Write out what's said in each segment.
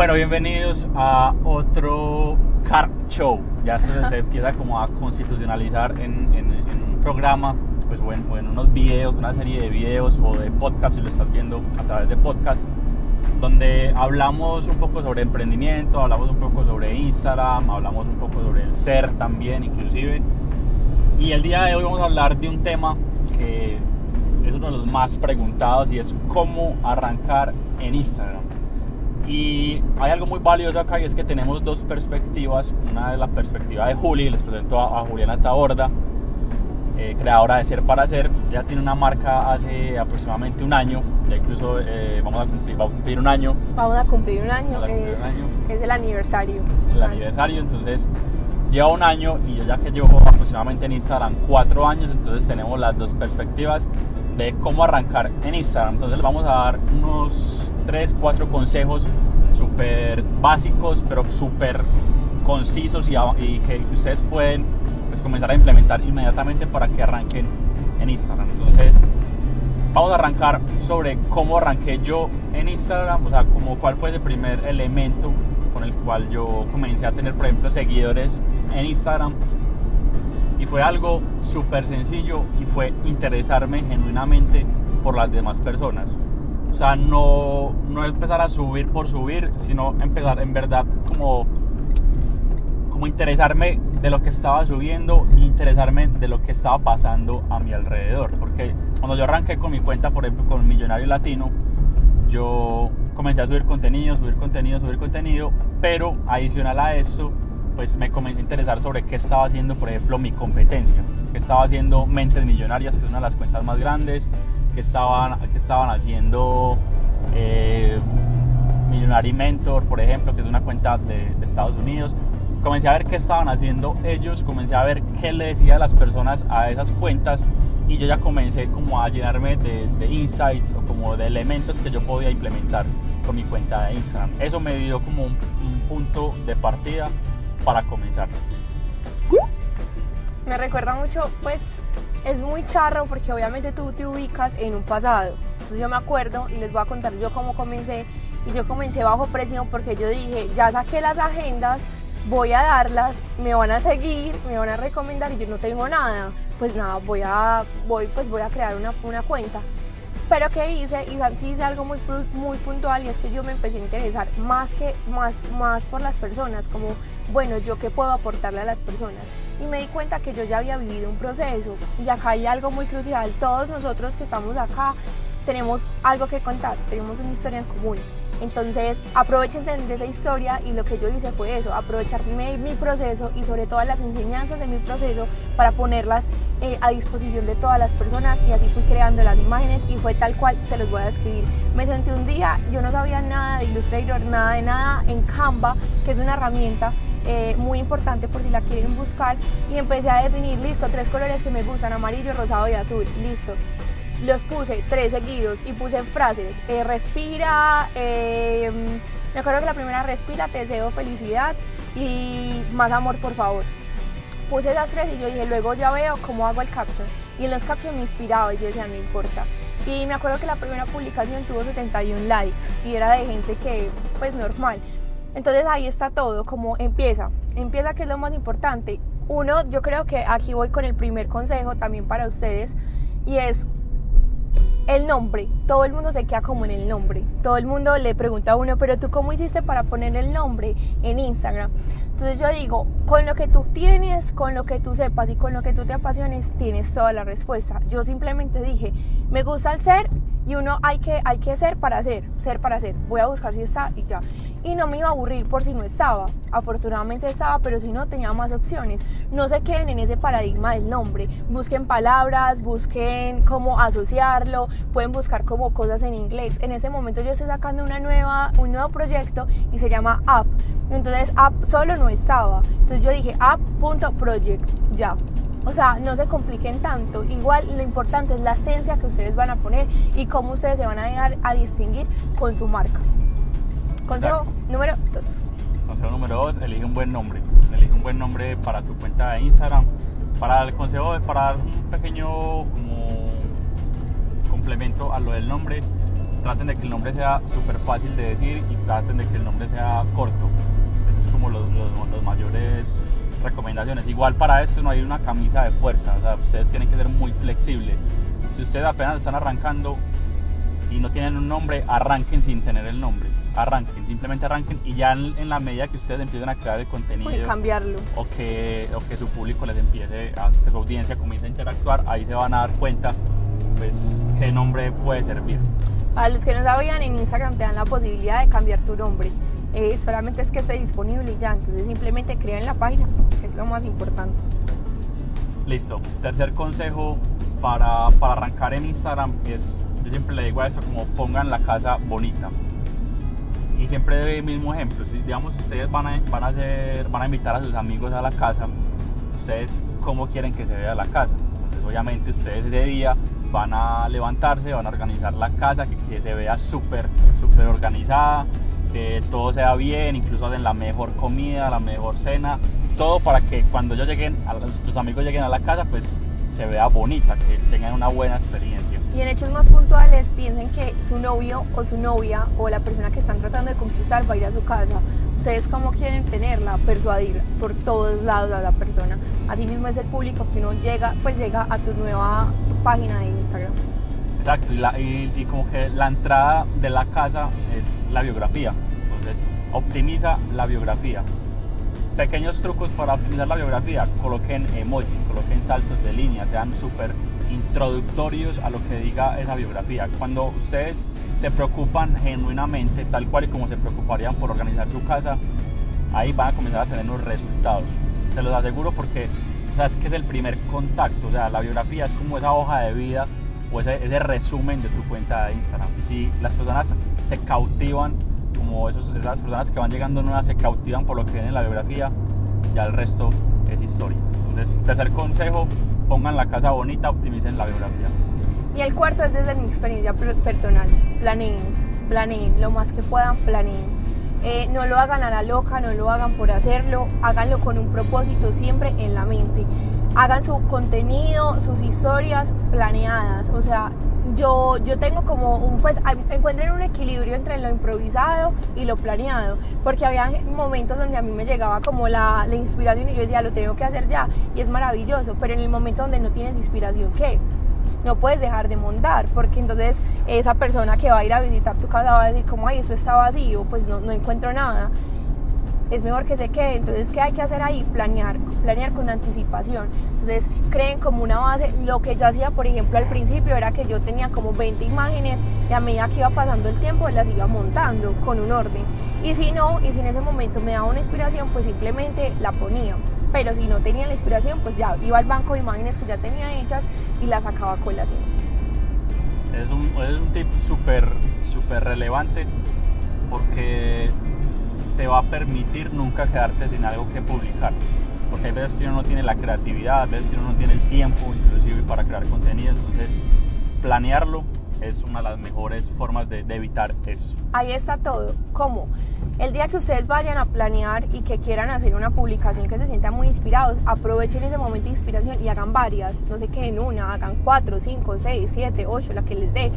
Bueno, bienvenidos a otro Car Show. Ya se, se empieza como a constitucionalizar en, en- en un programa, pues bueno, o en unos videos, una serie de videos o de podcast, si lo estás viendo a través de podcast, donde hablamos un poco sobre emprendimiento, hablamos un poco sobre Instagram, hablamos un poco sobre el ser también, inclusive. Y el día de hoy vamos a hablar de un tema que es uno de los más preguntados y es cómo arrancar en Instagram. Y hay algo muy valioso acá y es que tenemos dos perspectivas. Una es la perspectiva de Juli, les presento a, a Juliana Taborda, eh, creadora de Ser para Ser. Ella tiene una marca hace aproximadamente un año, ya incluso eh, vamos a cumplir, va a cumplir un año Vamos a cumplir un año, cumplir es, un año. es el aniversario. el aniversario, entonces lleva un año y yo ya que llevo aproximadamente en Instagram cuatro años, entonces tenemos las dos perspectivas de cómo arrancar en Instagram. Entonces vamos a dar unos tres, cuatro consejos súper básicos, pero súper concisos y, que ustedes pueden pues, comenzar a implementar inmediatamente para que arranquen en Instagram. Entonces vamos a arrancar sobre cómo arranqué yo en Instagram, o sea, como cuál fue el primer elemento con el cual yo comencé a tener, por ejemplo, seguidores en Instagram. Y fue algo súper sencillo y fue interesarme genuinamente por las demás personas. O sea, no, no empezar a subir por subir, sino empezar en verdad como como interesarme de lo que estaba subiendo e interesarme de lo que estaba pasando a mi alrededor. Porque cuando yo arranqué con mi cuenta, por ejemplo, con Millonario Latino, yo comencé a subir contenido, subir contenido, subir contenido, pero adicional a eso, pues me comencé a interesar sobre qué estaba haciendo, por ejemplo, mi competencia, qué estaba haciendo Mentes Millonarias, que es una de las cuentas más grandes, estaban, que estaban haciendo eh, Millionary Mentor, por ejemplo, que es una cuenta de, de Estados Unidos. Comencé a ver qué estaban haciendo ellos, comencé a ver qué le decía a las personas a esas cuentas y yo ya comencé como a llenarme de, de insights o como de elementos que yo podía implementar con mi cuenta de Instagram. Eso me dio como un, un punto de partida para comenzar. Me recuerda mucho, pues es muy charro porque obviamente tú te ubicas en un pasado. Entonces yo me acuerdo y les voy a contar yo cómo comencé. Y yo comencé bajo presión porque yo dije, ya saqué las agendas, voy a darlas, me van a seguir, me van a recomendar y yo no tengo nada. Pues nada, voy a, voy, pues voy a crear una, una cuenta. Pero ¿qué hice? Y Santi hice algo muy, muy puntual y es que yo me empecé a interesar más, que, más, más por las personas, como, bueno, ¿yo qué puedo aportarle a las personas? Y me di cuenta que yo ya había vivido un proceso y acá hay algo muy crucial. Todos nosotros que estamos acá tenemos algo que contar, tenemos una historia en común. Entonces, aprovechen de, esa historia y lo que yo hice fue eso, aprovecharme mi proceso y sobre todo las enseñanzas de mi proceso para ponerlas eh, a disposición de todas las personas y así fui creando las imágenes y fue tal cual se los voy a describir. Me senté un día, yo no sabía nada de Illustrator, nada de nada en Canva, que es una herramienta eh, muy importante por si la quieren buscar y empecé a definir, listo, tres colores que me gustan, amarillo, rosado y azul, listo los puse tres seguidos y puse frases. eh, respira, eh, me acuerdo que la primera respira, te deseo felicidad y más amor por favor. Puse esas tres y yo dije, luego ya veo cómo hago el caption. Y en los captions me inspiraba y yo decía, no importa. Y me acuerdo que la primera publicación tuvo 71 likes y era de gente que, pues normal. Entonces ahí está todo, como empieza. Empieza que es lo más importante. Uno, yo creo que aquí voy con el primer consejo también para ustedes y es el nombre, todo el mundo se queda como en el nombre. Todo el mundo le pregunta a uno, pero tú cómo hiciste para poner el nombre en Instagram. Entonces yo digo, con lo que tú tienes, con lo que tú sepas y con lo que tú te apasiones, tienes toda la respuesta. Yo simplemente dije, me gusta el ser y uno hay que, hay que ser para ser, ser para ser. Voy a buscar si está y ya. Y no me iba a aburrir por si no estaba. Afortunadamente estaba, pero si no tenía más opciones. No se queden en ese paradigma del nombre. Busquen palabras, busquen cómo asociarlo, pueden buscar como cosas en inglés. En este momento yo estoy sacando una nueva, un nuevo proyecto y se llama App. Entonces App solo no estaba. Entonces yo dije app.project, ya. O sea, no se compliquen tanto. Igual lo importante es la esencia que ustedes van a poner y cómo ustedes se van a llegar a distinguir con su marca. Consejo número 2. Consejo número dos, elige un buen nombre. Elige un buen nombre para tu cuenta de Instagram. Para el consejo, para dar un pequeño como complemento a lo del nombre, traten de que el nombre sea súper fácil de decir y traten de que el nombre sea corto. Esas es como los, los, mayores recomendaciones. Igual para esto no hay una camisa de fuerza, o sea, ustedes tienen que ser muy flexibles. Si ustedes apenas están arrancando y no tienen un nombre, arranquen sin tener el nombre. Arranquen, simplemente arranquen y ya en, la medida que ustedes empiecen a crear el contenido cambiarlo. O que, o que su público les empiece, a, que su audiencia comience a interactuar, ahí se van a dar cuenta pues qué nombre puede servir. Para los que no sabían, en Instagram te dan la posibilidad de cambiar tu nombre. Eh, solamente es que esté disponible y ya. Entonces simplemente crean la página, que es lo más importante. Listo. Tercer consejo para, para, arrancar en Instagram es, yo siempre le digo a eso como pongan la casa bonita. Y siempre doy el mismo ejemplo. Si digamos ustedes van a, van, a hacer, van a invitar a sus amigos a la casa, ustedes cómo quieren que se vea la casa. Entonces obviamente ustedes ese día van a levantarse, van a organizar la casa, que, se vea súper, súper organizada, que todo sea bien, incluso hacen la mejor comida, la mejor cena, todo para que cuando ellos lleguen, a, tus amigos lleguen a la casa, pues se vea bonita, que tengan una buena experiencia. Y en hechos más puntuales, piensen que su novio o su novia o la persona que están tratando de conquistar va a ir a su casa. Ustedes cómo quieren tenerla, persuadir por todos lados a la persona. Asimismo es el público que uno llega, pues llega a tu nueva página de Instagram. Exacto, y, y, como que la entrada de la casa es la biografía. Entonces, optimiza la biografía. Pequeños trucos para optimizar la biografía. Coloquen emojis, coloquen saltos de línea, te dan súper introductorios a lo que diga esa biografía. Cuando ustedes se preocupan genuinamente, tal cual y como se preocuparían por organizar su casa, ahí van a comenzar a tener los resultados. Se los aseguro porque es que es el primer contacto, o sea, la biografía es como esa hoja de vida o ese, ese resumen de tu cuenta de Instagram. Y si las personas se cautivan, como esos, esas personas que van llegando nuevas se cautivan por lo que viene en la biografía, ya el resto es historia. Entonces, tercer consejo, pongan la casa bonita, optimicen la biografía. Y el cuarto es desde mi experiencia personal, planeen, planeen, lo más que puedan, planeen eh, no lo hagan a la loca, no lo hagan por hacerlo, háganlo con un propósito siempre en la mente. Hagan su contenido, sus historias planeadas. O sea, yo, yo tengo como un, pues, encuentren un equilibrio entre lo improvisado y lo planeado. Porque había momentos donde a mí me llegaba como la, la inspiración y yo decía, lo tengo que hacer ya. Y es maravilloso. Pero en el momento donde no tienes inspiración, ¿qué? no puedes dejar de montar, porque entonces esa persona que va a ir a visitar tu casa va a decir como, ay, eso está vacío, pues no, no encuentro nada. Es mejor que se quede. Entonces, ¿qué hay que hacer ahí? Planear, planear con anticipación. Entonces, creen como una base. Lo que yo hacía, por ejemplo, al principio era que yo tenía como 20 imágenes y a medida que iba pasando el tiempo las iba montando con un orden. Y si no, y si en ese momento me daba una inspiración, pues simplemente la ponía pero si no tenía la inspiración, pues ya iba al banco de imágenes que ya tenía hechas y las sacaba a colación. Es un, es un tip súper súper relevante porque te va a permitir nunca quedarte sin algo que publicar. Porque hay veces que uno no tiene la creatividad, hay veces que uno no tiene el tiempo inclusive para crear contenido, entonces planearlo es una de las mejores formas de, evitar eso. Ahí está todo. ¿Cómo? El día que ustedes vayan a planear y que quieran hacer una publicación que se sientan muy inspirados, aprovechen ese momento de inspiración y hagan varias. No sé qué en una, hagan cuatro, cinco, seis, siete, ocho, la que les dé.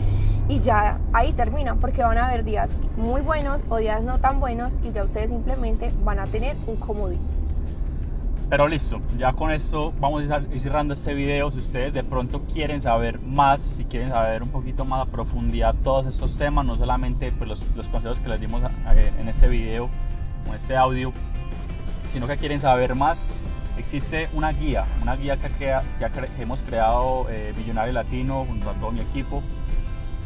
Y ya ahí terminan, porque van a haber días muy buenos o días no tan buenos y ya ustedes simplemente van a tener un comodín. Pero listo, ya con esto vamos a ir cerrando este video. Si ustedes de pronto quieren saber más, si quieren saber un poquito más a profundidad todos estos temas, no solamente pues, los, consejos que les dimos eh, en este video en este audio, sino que quieren saber más, existe una guía, una guía que, que, hemos creado eh, Millonario Latino junto a todo mi equipo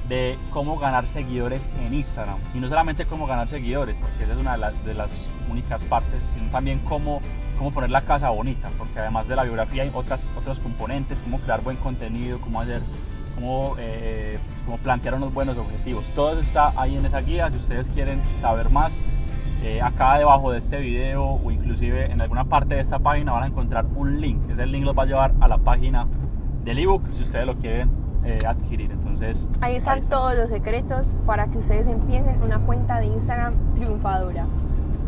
de cómo ganar seguidores en Instagram. Y no solamente cómo ganar seguidores, porque esa es una de las, de las únicas partes, sino también cómo cómo poner la casa bonita, porque además de la biografía hay otras, otros componentes, cómo crear buen contenido, cómo hacer, cómo, eh, pues, cómo plantear unos buenos objetivos. Todo eso está ahí en esa guía, si ustedes quieren saber más, eh, acá debajo de este video o inclusive en alguna parte de esta página van a encontrar un link, ese link los va a llevar a la página del ebook si ustedes lo quieren eh, adquirir. Entonces, ahí están todos los secretos para que ustedes empiecen una cuenta de Instagram triunfadora.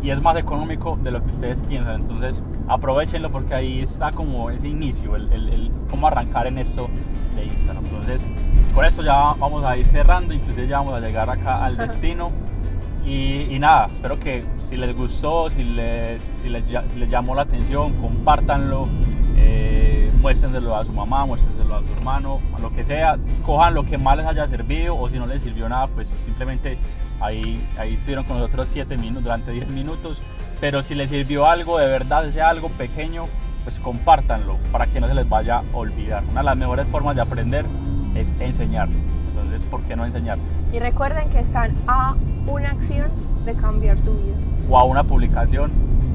Y es más económico de lo que ustedes piensan. Entonces aprovechenlo porque ahí está como ese inicio, el, el, cómo arrancar en esto de Instagram. Entonces con esto ya vamos a ir cerrando, inclusive ya vamos a llegar acá al destino. Y, nada, espero que si les gustó, si les, si les, llamó la atención, compártanlo, eh, muéstrenselo a su mamá, muéstrenselo a su hermano, a lo que sea, cojan lo que más les haya servido o si no les sirvió nada, pues simplemente ahí, ahí estuvieron con nosotros 7 minutos, durante 10 minutos, pero si les sirvió algo de verdad, sea algo pequeño, pues compártanlo para que no se les vaya a olvidar. Una de las mejores formas de aprender es enseñar. Entonces, ¿por qué no enseñar? Y recuerden que están a una acción de cambiar su vida. O a una publicación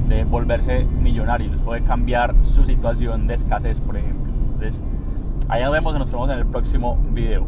de volverse millonarios o cambiar su situación de escasez, por ejemplo. Entonces, allá nos vemos y nos vemos en el próximo video.